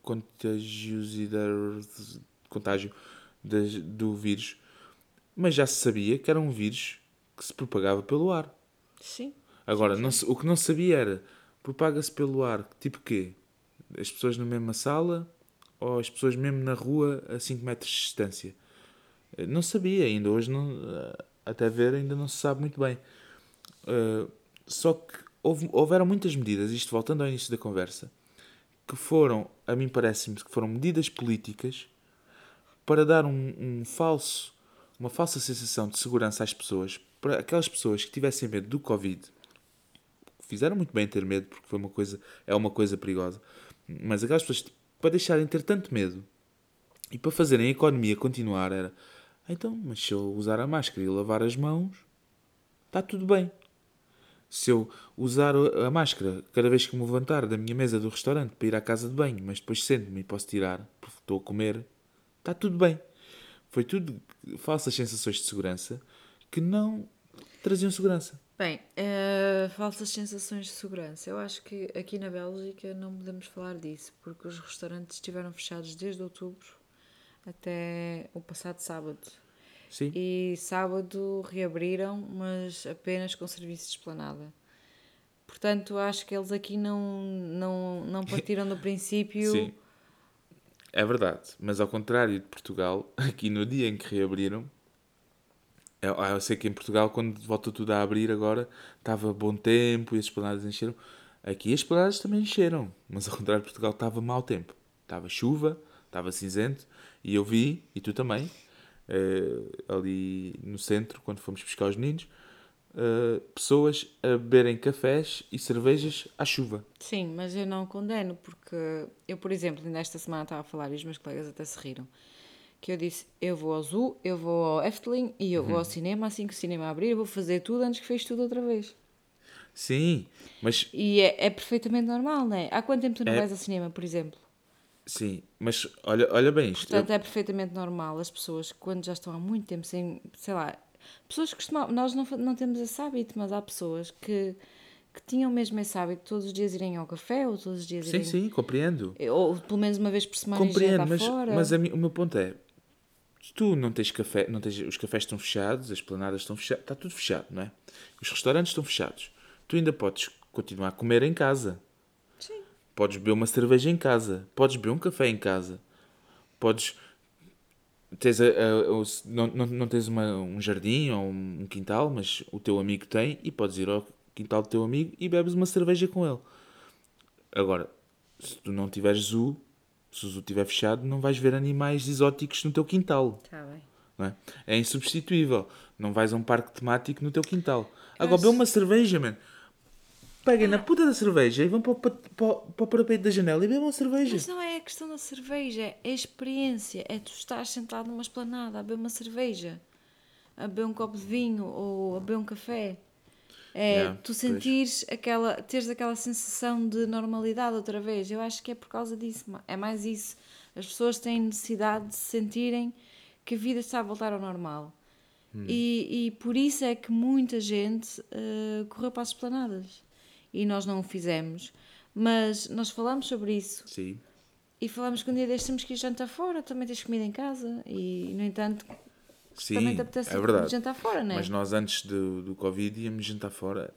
contagiosidade, contágio de, do vírus, mas já se sabia que era um vírus que se propagava pelo ar. Sim. Agora, não, o que não sabia era, propaga-se pelo ar, tipo quê? As pessoas na mesma sala ou as pessoas mesmo na rua a 5 metros de distância? Eh, não sabia, ainda hoje, não, eh, até ver, ainda não se sabe muito bem. Uh, só que houve, houveram muitas medidas, isto voltando ao início da conversa, que foram, a mim parece-me, que foram medidas políticas para dar um, um falso, uma falsa sensação de segurança às pessoas, para aquelas pessoas que tivessem medo do Covid, fizeram muito bem ter medo, porque foi uma coisa, é uma coisa perigosa, mas aquelas pessoas, para deixarem ter tanto medo e para fazerem a economia continuar, era então, mas se eu usar a máscara e lavar as mãos, está tudo bem. Se eu usar a máscara cada vez que me levantar da minha mesa do restaurante para ir à casa de banho, mas depois sento-me e posso tirar, porque estou a comer, está tudo bem. Foi tudo falsas sensações de segurança que não traziam segurança. Bem, uh, falsas sensações de segurança. Eu acho que aqui na Bélgica não podemos falar disso, porque os restaurantes estiveram fechados desde outubro até o passado sábado. Sim. E sábado reabriram, mas apenas com serviços de esplanada. Portanto, acho que eles aqui não, não, não partiram do princípio. É verdade, mas ao contrário de Portugal, aqui no dia em que reabriram, eu, eu, sei que em Portugal, quando volta tudo a abrir agora, estava bom tempo e as esplanadas encheram. Aqui as esplanadas também encheram, mas ao contrário de Portugal estava mau tempo. Estava chuva, estava cinzento e eu vi, e tu também, uh, ali no centro, quando fomos buscar os meninos, uh, pessoas a beberem cafés e cervejas à chuva. Sim, mas eu não condeno, porque eu, por exemplo, nesta semana estava a falar e os meus colegas até se riram que eu disse: eu vou ao Zoo, eu vou ao Efteling e eu vou ao uhum. cinema. Assim que o cinema abrir, eu vou fazer tudo antes que feche tudo outra vez. Sim, mas. E é, é perfeitamente normal, não é? Há quanto tempo tu não é... vais ao cinema, por exemplo? Sim, mas olha, olha bem isto. Portanto, eu... é perfeitamente normal as pessoas, quando já estão há muito tempo sem. sei lá. Pessoas que costumam. Nós não, não temos esse hábito, mas há pessoas que que tinham mesmo esse hábito todos os dias irem ao café ou todos os dias irem... Sim, sim, compreendo. Ou pelo menos uma vez por semana compreendo, mas, fora. Mas a, o meu ponto é, se tu não tens café, não tens, os cafés estão fechados, as planadas estão fechadas, está tudo fechado, não é? Os restaurantes estão fechados. Tu ainda podes continuar a comer em casa. Sim. Podes beber uma cerveja em casa. Podes beber um café em casa. Podes. Tens a, a- o- não, não, não tens uma- um jardim ou um quintal, mas o teu amigo tem e podes ir ao quintal do teu amigo e bebes uma cerveja com ele. Agora, se tu não tiveres zoo, se o zoo estiver fechado, não vais ver animais exóticos no teu quintal. Está bem. não é? É insubstituível. Não vais a um parque temático no teu quintal. Agora, acho- bebe uma cerveja, mano. Peguem na puta da cerveja e vão para, o pa- para, para o parapeito da janela e bebam uma cerveja. Mas não é a questão da cerveja, é a experiência. É tu estás sentado numa esplanada a beber uma cerveja, a beber um copo de vinho ou a beber um café. É Yeah, tu pois. sentires aquela, teres aquela sensação de normalidade outra vez. Eu acho que é por causa disso. É mais isso. As pessoas têm necessidade de se sentirem que a vida está a voltar ao normal. Hum. E, e por isso é que muita gente eh, correu para as esplanadas. E nós não o fizemos. Mas nós falamos sobre isso. Sim. E falamos que um dia destes temos que ir jantar fora, também tens comida em casa. E, no entanto, Sim, também te apetece é verdade. jantar fora, não é? Mas nós antes do, do Covid íamos jantar fora.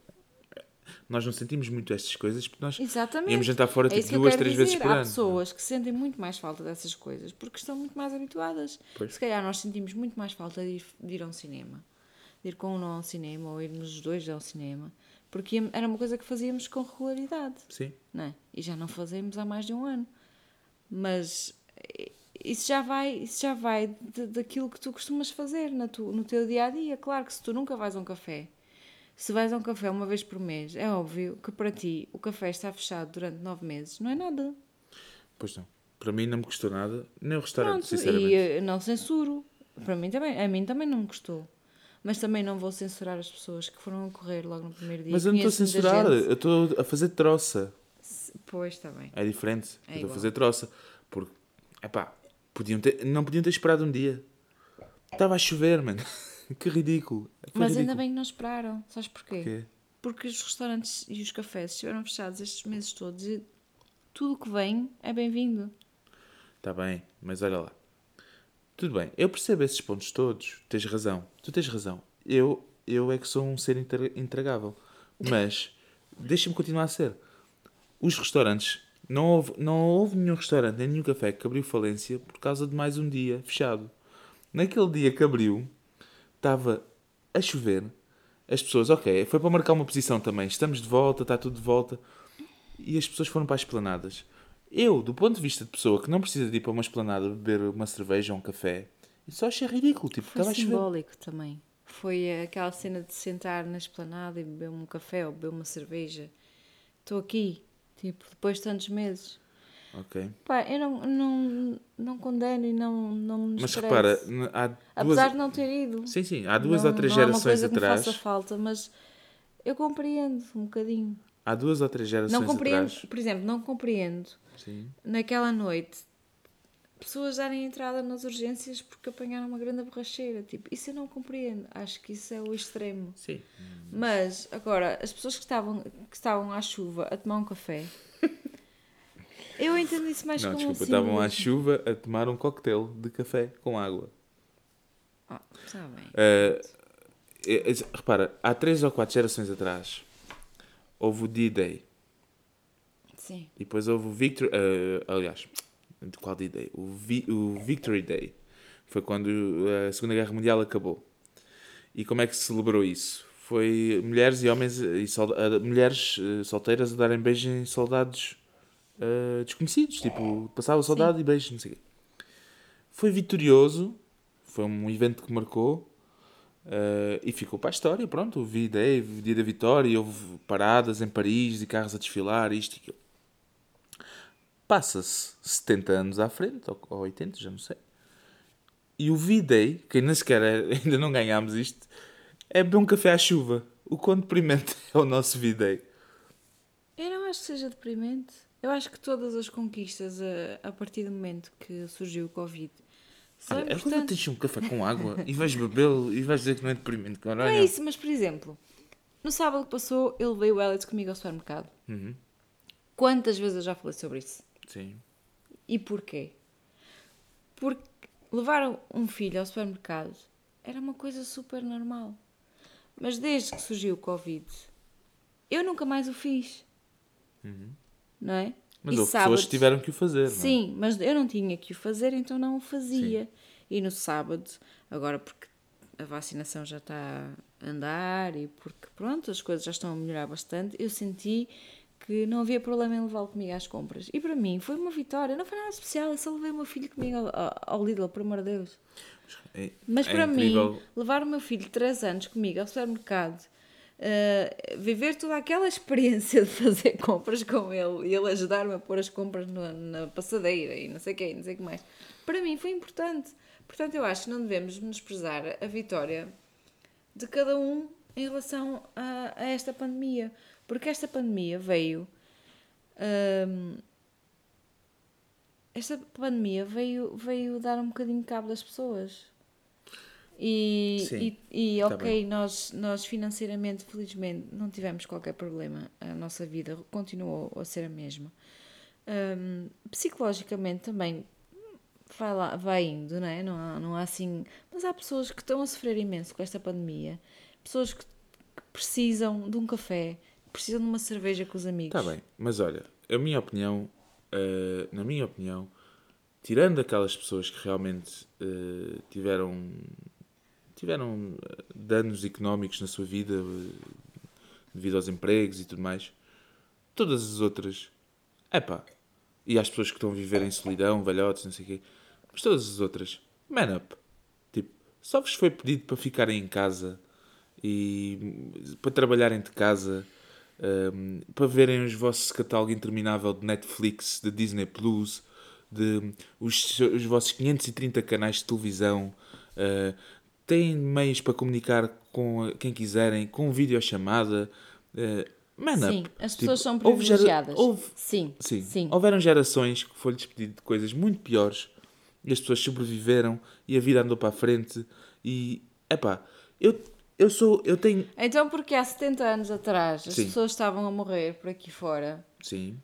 Nós não sentimos muito estas coisas porque nós Exatamente. íamos jantar fora É tipo duas, três dizer. vezes por Há ano. pessoas que sentem muito mais falta dessas coisas porque estão muito mais habituadas. Pois. Se calhar nós sentimos muito mais falta de ir, de ir ao cinema. De ir com um não ao cinema ou irmos os dois ao cinema. Porque era uma coisa que fazíamos com regularidade. Sim. não é? E já não fazemos há mais de um ano. Mas eh, isso já vai, isso já vai de- daquilo que tu costumas fazer na tu, no teu dia a dia. Claro que se tu nunca vais a um café, se vais a um café uma vez por mês, é óbvio que para ti o café está fechado durante nove meses, não é nada. Pois não. Para mim não me custou nada, nem o restaurante, Pronto, sinceramente. e eh, não censuro. Para mim também, a mim também não me custou. Mas também não vou censurar as pessoas que foram a correr logo no primeiro dia. Mas eu não estou a censurar, eu estou a fazer troça. Pois, está bem. É diferente. É eu estou a fazer troça. Porque, epá, podiam ter, não podiam ter esperado um dia. Estava a chover, mano. que ridículo. Foi Mas ainda ridículo. bem que não esperaram. Sabes porquê? Porquê? Porque os restaurantes e os cafés estiveram fechados estes meses todos e tudo o que vem é bem-vindo. Está bem, mas olha lá. Tudo bem, eu percebo esses pontos todos. Tens razão. Tu tens razão. Eu, eu é que sou um ser intra- intragável. Mas, deixa-me continuar a ser. Os restaurantes, não houve, não houve nenhum restaurante, nem nenhum café que abriu falência por causa de mais um dia fechado. Naquele dia que abriu, estava a chover. As pessoas, ok, foi para marcar uma posição também. Estamos de volta, está tudo de volta. E as pessoas foram para as esplanadas. Eu, do ponto de vista de pessoa que não precisa de ir para uma esplanada beber uma cerveja ou um café, isso só achei ridículo. Tipo, Foi simbólico também. Foi aquela cena de sentar na esplanada e beber um café ou beber uma cerveja. Estou aqui, tipo, depois de tantos meses. Ok. Pá, eu não, não, não condeno e não, não me Mas estresse. repara, há duas... Apesar de não ter ido. Sim, sim, há duas não, ou três não gerações é uma coisa atrás. que me faça falta, mas eu compreendo um bocadinho. Há duas ou três gerações Não compreendo, atrás. por exemplo, não compreendo Sim. naquela noite pessoas darem entrada nas urgências porque apanharam uma grande borracheira. Tipo, isso eu não compreendo. Acho que isso é o extremo. Sim. Mas, agora, as pessoas que estavam, que estavam à chuva a tomar um café, eu entendo isso mais Não, como desculpa, um estavam à chuva a tomar um coquetel de café com água. Ah, está bem. É- repara, há três ou quatro gerações atrás houve o D-Day. Sim. E depois houve o Victory. eh, aliás, de qual D-Day? O, Vi- o Victory Day. Foi quando eh, a Segunda Guerra Mundial acabou. E como é que se celebrou isso? Foi mulheres e homens e solda- eh, mulheres eh, solteiras a darem beijos em soldados desconhecidos. Tipo, passava o soldado e beijos, não sei o quê. Foi vitorioso. Foi um evento que marcou. Eh, e ficou para a história, pronto, V-Day, o dia da vitória, houve paradas em Paris e carros a desfilar, isto e aquilo. Passa-se 70 anos à frente, ou ou 80, já não sei. E o V-Day, que nem sequer é- ainda não ganhámos isto, é beber um café à chuva. O quão deprimente é o nosso V-Day. Eu não acho que seja deprimente. Eu acho que todas as conquistas a, a partir do momento que surgiu o Covid Olha, agora importantes. tens um café com água e vais bebê-lo e vais dizer que não é deprimente. Não Caralho. é isso, mas por exemplo, no sábado que passou, ele veio o Elliot comigo ao supermercado. Uhum. Quantas vezes eu já falei sobre isso? Sim. E porquê? Porque levar um filho ao supermercado era uma coisa super normal. Mas desde que surgiu o Covid, eu nunca mais o fiz. Não é? Mas E houve sábado- pessoas que tiveram que o fazer, não é? Sim, mas eu não tinha que o fazer, então não o fazia. E no sábado, agora porque a vacinação já está a andar e porque pronto, as coisas já estão a melhorar bastante, eu senti que não havia problema em levá-lo comigo às compras. E para mim foi uma vitória, não foi nada especial, eu só levei o meu filho comigo ao, ao- Lidl, por amor de Deus. É, Mas é para incrível. mim, levar o meu filho de 3 anos comigo ao supermercado, eh, viver toda aquela experiência de fazer compras com ele e ele ajudar-me a pôr as compras na, na passadeira e não sei o que, não sei o que mais, para mim foi importante. Portanto, eu acho que não devemos menosprezar a vitória de cada um em relação a, a esta pandemia. Porque esta pandemia veio. hum, esta pandemia veio, veio dar um bocadinho de cabo das pessoas. E, Sim, e, e ok, nós, nós financeiramente, felizmente, não tivemos qualquer problema. A nossa vida continuou a ser a mesma. Hum, psicologicamente também vai, lá, vai indo, não é? Não há, não há assim. Mas há pessoas que estão a sofrer imenso com esta pandemia, pessoas que, que precisam de um café, precisam de uma cerveja com os amigos. Está bem, mas olha, a minha opinião, eh, na minha opinião, tirando aquelas pessoas que realmente eh, tiveram, tiveram eh, danos económicos na sua vida eh, devido aos empregos e tudo mais, todas as outras, epá, e às pessoas que estão a viver em solidão, velhotes, não sei o quê, mas todas as outras, man up. Tipo, só vos foi pedido para ficarem em casa e hum, para trabalharem de casa, hum, para verem os vossos catálogo interminável de Netflix, de Disney Plus, de os, os vossos 530 canais de televisão, uh, têm meios para comunicar com quem quiserem, com videochamada. Uh, man Sim, up. as Tipo, pessoas são houve gera- privilegiadas. houve- Sim, Sim. sim. Houveram gerações que foi-lhes pedido coisas muito piores e as pessoas sobreviveram e a vida andou para a frente e, epá, eu, eu sou, eu tenho, Então, porque há 70 anos atrás as Sim. pessoas estavam a morrer por aqui fora, sim,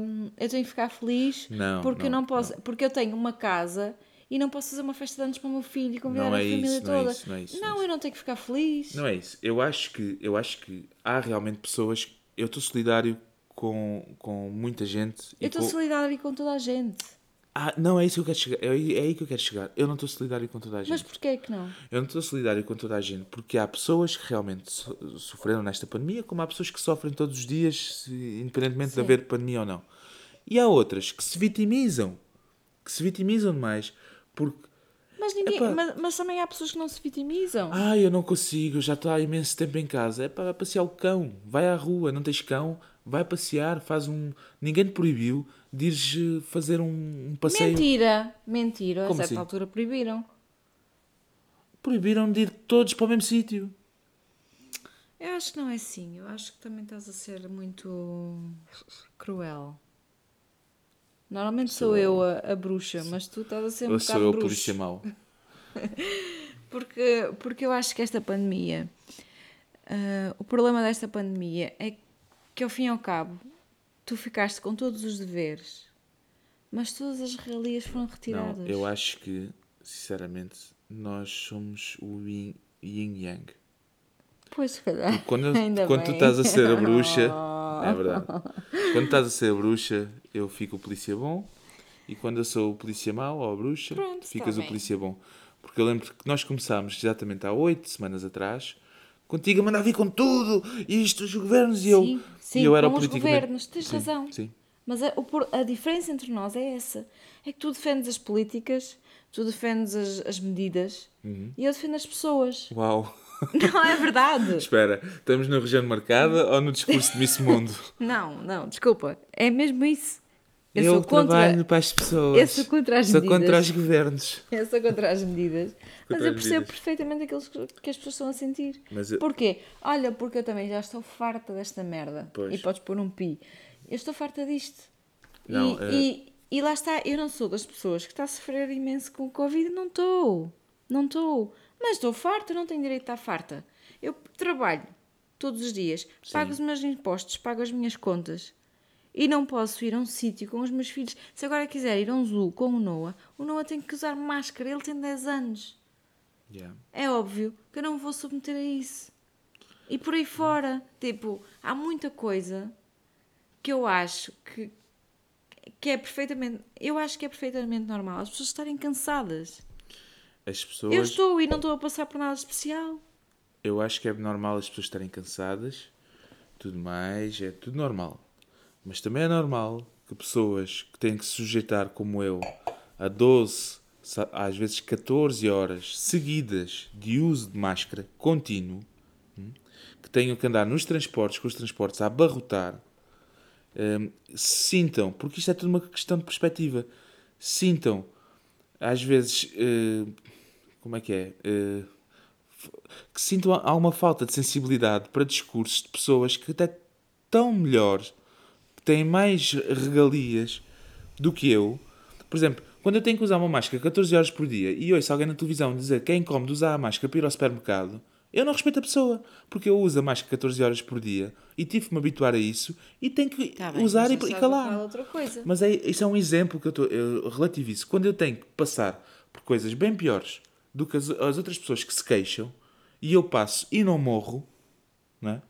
hum, eu tenho que ficar feliz Não, porque eu não, não posso, porque eu tenho uma casa e não posso fazer uma festa de anos para o meu filho e convidar Não a é família isso, não é toda. isso, não é isso, Não, não é eu não tenho que ficar feliz. não é isso. Eu acho que, eu acho que há realmente pessoas, eu estou solidário com, com muita gente. eu estou com- solidária com toda a gente. Ah, não, é isso que eu quero chegar, é aí, é aí que eu quero chegar. Eu não estou solidário com toda a gente. Mas porquê que não? Eu não estou solidário com toda a gente, porque há pessoas que realmente so- sofreram nesta pandemia, como há pessoas que sofrem todos os dias, independentemente de Sim. haver pandemia ou não. E há outras que se vitimizam, que se vitimizam demais, porque, Mas, ninguém, Epá. mas, mas também há pessoas que não se vitimizam. ah, eu não consigo, já estou há imenso tempo em casa. É para passear o cão, vai à rua, não tens cão, vai passear, faz um. Ninguém te proibiu de ires eh, fazer um, um passeio. Mentira, mentira. A Como certa assim? altura proibiram. Proibiram de ir todos para o mesmo sítio. Eu acho que não é assim. Eu acho que também estás a ser muito cruel. Normalmente sou, eu a, a bruxa, mas tu estás a ser um bocado sou eu bruxo. polícia mau? Porque, porque eu acho que esta pandemia, ah, o problema desta pandemia é que ao fim e ao cabo tu ficaste com todos os deveres, mas todas as regalias foram retiradas. Não, eu acho que, sinceramente, nós somos o yin yin yang. Pois, se calhar. Quando, Ainda quando tu bem. estás a ser a bruxa, é verdade. Quando estás a ser a bruxa, eu fico o polícia bom. E quando eu sou o polícia mau ou a bruxa, Pronto, ficas tá o polícia bom. Porque eu lembro que nós começámos exatamente há oito semanas atrás, contigo a mandar vir com tudo, isto, os governos, e eu, Sim, sim, e eu era com o os politicamente- governos, tens Sim, razão. Sim. Mas a, a diferença entre nós é essa. É que tu defendes as políticas, tu defendes as, as medidas Uhum. e eu defendo as pessoas. Uau. Não é verdade? Espera, estamos na região marcada ou no discurso de Miss Mundo? Não, não, desculpa. É mesmo isso. Eu, Eu, sou contra. trabalho para as pessoas. Eu sou contra as Sou medidas. contra os governos. Eu sou contra as medidas. mas eu percebo medidas. perfeitamente aquilo que- que as pessoas estão a sentir. Mas eu- Porquê? Olha, porque eu também já estou farta desta merda. Pois. E podes pôr um pi. Eu estou farta disto. Não, e, é- e, e lá está, eu não sou das pessoas que está a sofrer imenso com o Covid. Não estou. Não estou. Mas estou farta, não tenho direito a estar farta. Eu trabalho todos os dias, pago os meus impostos, pago as minhas contas. E não posso ir a um sítio com os meus filhos. Se agora quiser ir a um zoo com o Noah, o Noah tem que usar máscara. Ele tem 10 anos. Yeah. É óbvio que eu não me vou submeter a isso. E por aí fora, tipo, há muita coisa que eu acho que, que é perfeitamente. Eu acho que é perfeitamente normal as pessoas estarem cansadas. As pessoas. Eu estou e não estou a passar por nada especial. Eu acho que é normal as pessoas estarem cansadas, tudo mais, é tudo normal. Mas também é normal que pessoas que têm que se sujeitar, como eu, a 12, sa- às vezes 14 horas seguidas de uso de máscara contínuo, hum, que tenham que andar nos transportes, com os transportes a abarrotar, hum, sintam, porque isto é tudo uma questão de perspectiva, sintam, às vezes, eh, como é que é? Eh, que sintam alguma falta de sensibilidade para discursos de pessoas que até tão melhores, que têm mais regalias do que eu. Por exemplo, quando eu tenho que usar uma máscara 14 horas por dia e ouço alguém na televisão dizer que é incómodo usar a máscara para ir ao supermercado, eu não respeito a pessoa, porque eu uso a máscara 14 horas por dia e tive que me habituar a isso e tenho que Tá bem, usar e, e a calar. coisa. Mas é, isso é um exemplo que eu, estou eu relativizo. Quando eu tenho que passar por coisas bem piores do que as, as outras pessoas que se queixam e eu passo e não morro, não é?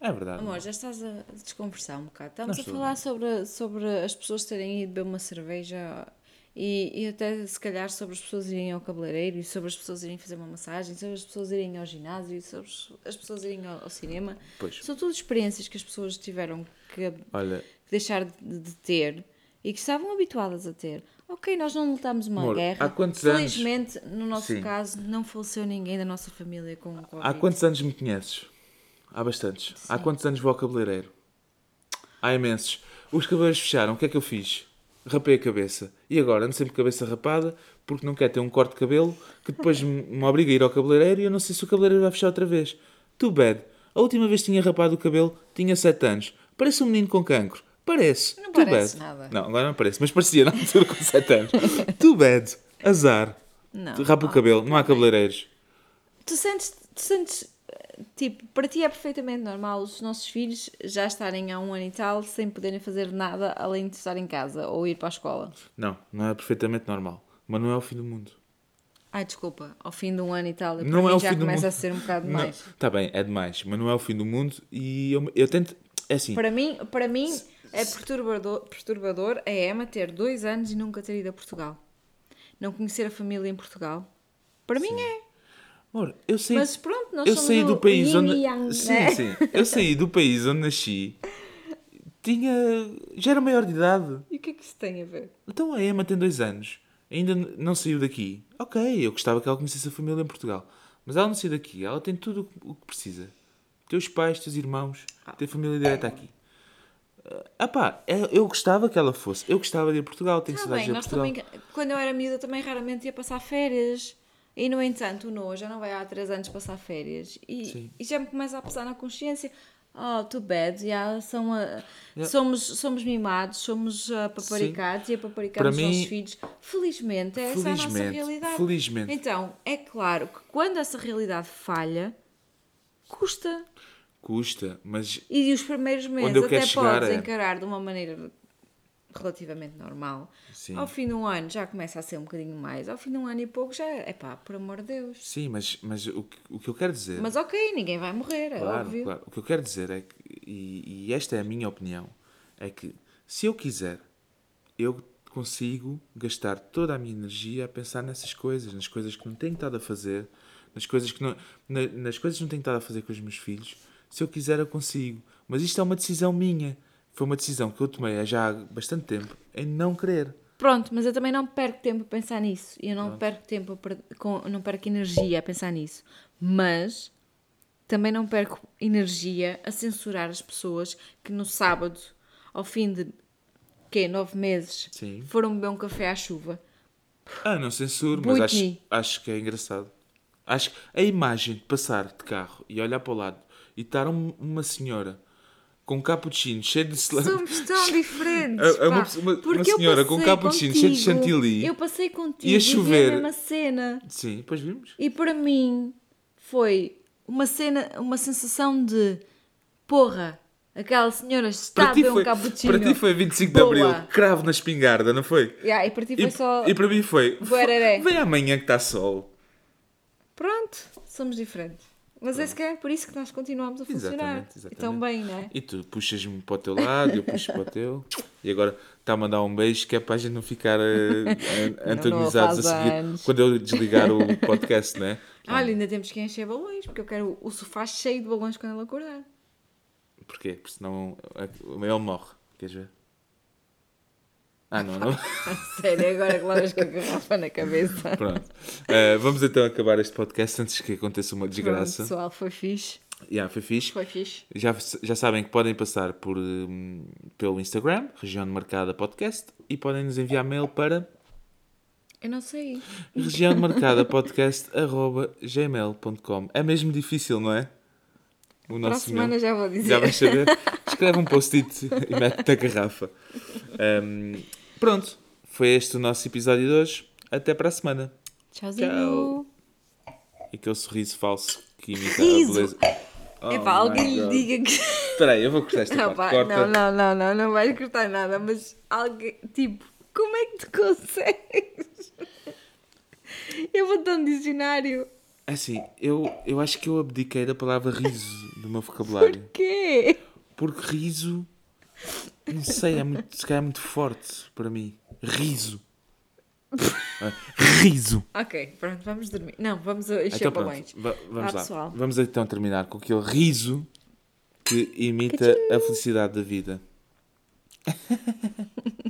É verdade. Amor, já estás a desconversar um bocado. Estamos Não a falar sobre, sobre as pessoas terem ido beber uma cerveja e, e até se calhar sobre as pessoas irem ao cabeleireiro e sobre as pessoas irem fazer uma massagem, sobre as pessoas irem ao ginásio, sobre as pessoas irem ao, ao cinema. Pois. São tudo experiências que as pessoas tiveram que Olha, que deixar de, de ter e que estavam habituadas a ter. Ok, nós não lutamos uma Amor, guerra. há quantos anos- Felizmente, no nosso Sim. caso, não faleceu ninguém da nossa família com Covid. há quantos anos me conheces? Há bastantes. Há quantos anos vou ao cabeleireiro? Há imensos. Os cabeleiros fecharam, o que é que eu fiz? Rapei a cabeça. E agora ando sempre cabeça rapada porque não quer ter um corte de cabelo que depois me me obriga a ir ao cabeleireiro e eu não sei se o cabeleireiro vai fechar outra vez. Too bad. A última vez que tinha rapado o cabelo tinha 7 anos. Parece um menino com cancro. Parece. Não Too parece bad. nada. Não, agora não parece, mas parecia na altura com 7 anos. Too bad. Azar. Não. Rapa o cabelo, não há cabeleireiros. Tu sentes, tu sentes, eh, tipo, para ti é perfeitamente normal os nossos filhos já estarem há um ano e tal sem poderem fazer nada além de estar em casa ou ir para a escola. Não, não é perfeitamente normal. Mas não é o fim do mundo. Ai, desculpa, ao fim de um ano e tal, Não é o já fim do começa mundo. a ser um bocado mais. Está bem, é demais, mas não é o fim do mundo e eu, eu tento. É assim, Para mim, para mim é perturbador, perturbador a Emma ter dois anos e nunca ter ido a Portugal. Não conhecer a família em Portugal. Para mim é. amor, eu saí, Mas pronto, nós eu somos saí o do país onde. yang, sim, né? sim. Eu saí do país onde nasci. Tinha. Já era maior de idade. E o que é que isso tem a ver? Então a Emma tem dois anos. Ainda não saiu daqui. Ok, eu gostava que ela conhecesse a família em Portugal. Mas ela não saiu daqui. Ela tem tudo o que- precisa. Teus pais, teus irmãos, tem família direta aqui. Ah pá, é- eu gostava que ela fosse. Eu gostava de ir a Portugal. Tenho Tá saudades bem, de ir a Portugal. também, quando eu era miúda, também raramente ia passar férias. E, no entanto, o Noah já não vai há três anos passar férias. E, Sim. e já me começa a pesar na consciência. Oh, too bad. já são a- Yeah. somos, somos mimados, somos ah, paparicados e a paparicamos Para os mim- nossos filhos. Felizmente, essa é a nossa Felizmente, realidade. felizmente. Então, é claro que quando essa realidade falha, custa. Custa, mas E os primeiros meses eu até quero chegar podes é- encarar de uma maneira relativamente normal. Sim. Ao fim de um ano já começa a ser um bocadinho mais. Ao fim de um ano e pouco já é pá, por amor de Deus. sim, mas, mas o, que, o que eu quero dizer. Mas ok, ninguém vai morrer, é claro, óbvio. claro. O que eu quero dizer é que, e, e esta é a minha opinião, é que se eu quiser, eu consigo gastar toda a minha energia a pensar nessas coisas, nas coisas que não tenho estado a fazer, nas coisas que não, na- nas coisas que não tenho estado a fazer com os meus filhos. Se eu quiser, eu consigo. Mas isto é uma decisão minha. Foi uma decisão que eu tomei há já bastante tempo em não querer. Pronto, mas eu também não perco tempo a pensar nisso. E eu não perco tempo, a com, não perco energia a pensar nisso. Mas também não perco energia a censurar as pessoas que no sábado, ao fim de quê, nove meses, Sim. foram beber um café à chuva. Ah, não censuro, mas acho, acho que é engraçado. Acho que a imagem de passar de carro e olhar para o lado e estar um- uma senhora com um cappuccino cheio de sla- Somos tão diferentes. É- é uma uma- senhora com cappuccino cheio de contigo, chantilly. Eu passei contigo e vi chover. a mesma cena. Sim, depois vimos. E para mim foi uma cena, uma sensação de porra, aquela senhora está Para a beber um cappuccino. para ti foi 25 de Boa. Abril, cravo na espingarda, não foi? Yeah, e para ti foi E, só. e para mim foi. Vem amanhã que está sol. Pronto, somos diferentes. Mas é se calhar por isso que nós continuamos a funcionar. Exatamente, exatamente. Tão bem, não é? E tu puxas-me para o teu lado, eu puxo para o teu. E agora está a mandar um beijo que é para a gente não ficar an- antagonizados a seguir anos. quando eu desligar o podcast, né? Olha, ainda temos que encher balões, porque eu quero o sofá cheio de balões quando ele acordar. Porquê? Porque senão eh, ele morre. Queres ver? Ah, não, não. Sério, agora que levas com a garrafa na cabeça. Pronto. Eh, vamos então acabar este podcast antes que aconteça uma Pronto, desgraça. pessoal, foi fixe. Yeah, foi fixe. Foi fixe. Já, já sabem que podem passar por, hum, pelo Instagram, Região de Marcada Podcast, e podem nos enviar mail para Eu não sei. região de marcada podcast.gmail.com. É mesmo difícil, não é? O Para a nosso semana mail. já vou dizer. Já vais saber. Escreve um post-it e mete-te a garrafa. Hum, pronto, foi este o nosso episódio de hoje. Até para a semana. Tchauzinho. Tchau. E aquele sorriso falso que imita Riso. a beleza. Oh Epá, my alguém lhe diga que. Espera aí, eu vou cortar esta Não, parte. não, não, não, não, não vais cortar nada, mas alguém. Tipo, como é que tu consegues? Eu vou dar um dicionário. Assim, eu, eu acho que eu abdiquei da palavra riso do meu vocabulário. Porquê? Porque riso, não sei, é muito, se calhar é muito forte para mim. Riso. Ah, riso. Ok, pronto, vamos dormir. Não, vamos encher Então balões. va- vamos Vá, lá. pessoal. Vamos então terminar com aquele riso que imita a felicidade da vida.